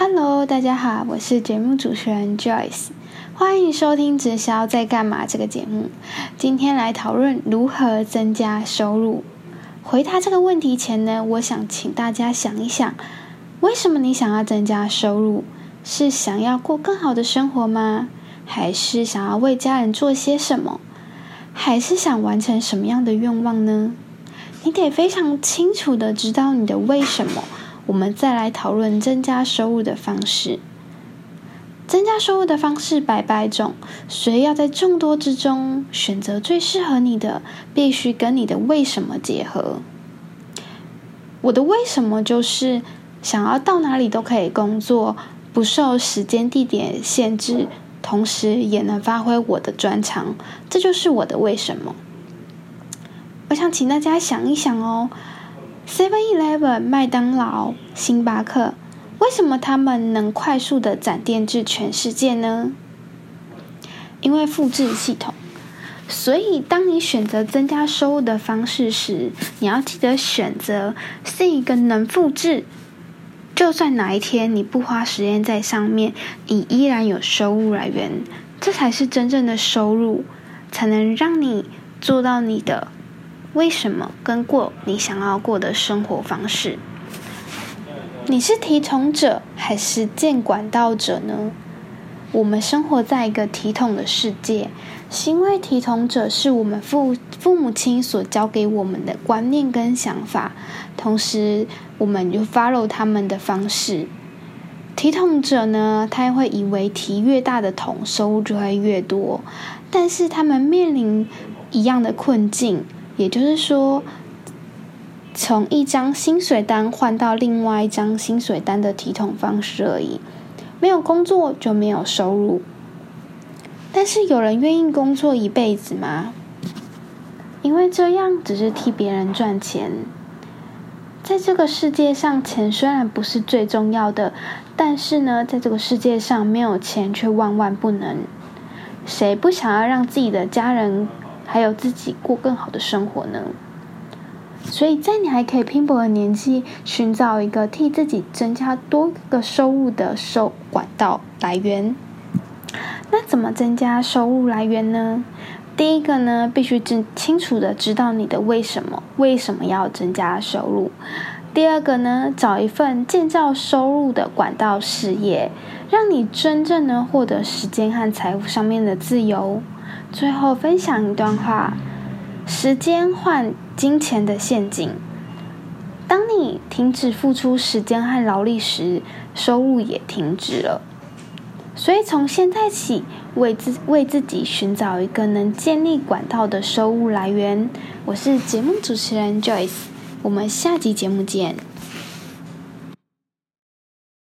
Hello，大家好，我是节目主持人 Joyce，欢迎收听《直销在干嘛》这个节目。今天来讨论如何增加收入。回答这个问题前呢，我想请大家想一想，为什么你想要增加收入？是想要过更好的生活吗？还是想要为家人做些什么？还是想完成什么样的愿望呢？你得非常清楚的知道你的为什么。我们再来讨论增加收入的方式。增加收入的方式百百种，所以要在众多之中选择最适合你的，必须跟你的为什么结合。我的为什么就是想要到哪里都可以工作，不受时间地点限制，同时也能发挥我的专长，这就是我的为什么。我想请大家想一想哦。Seven Eleven、麦当劳、星巴克，为什么他们能快速的展店至全世界呢？因为复制系统。所以，当你选择增加收入的方式时，你要记得选择是一个能复制，就算哪一天你不花时间在上面，你依然有收入来源，这才是真正的收入，才能让你做到你的。为什么跟过你想要过的生活方式？你是提统者还是建管道者呢？我们生活在一个体统的世界，是因为体统者是我们父父母亲所教给我们的观念跟想法，同时我们就 follow 他们的方式。体统者呢，他会以为提越大的桶，收入就会越多，但是他们面临一样的困境。也就是说，从一张薪水单换到另外一张薪水单的提统方式而已。没有工作就没有收入。但是有人愿意工作一辈子吗？因为这样只是替别人赚钱。在这个世界上，钱虽然不是最重要的，但是呢，在这个世界上没有钱却万万不能。谁不想要让自己的家人？还有自己过更好的生活呢，所以在你还可以拼搏的年纪，寻找一个替自己增加多个收入的收管道来源。那怎么增加收入来源呢？第一个呢，必须清清楚的知道你的为什么，为什么要增加收入。第二个呢，找一份建造收入的管道事业，让你真正能获得时间和财富上面的自由。最后分享一段话：时间换金钱的陷阱。当你停止付出时间和劳力时，收入也停止了。所以从现在起，为自为自己寻找一个能建立管道的收入来源。我是节目主持人 Joyce，我们下集节目见。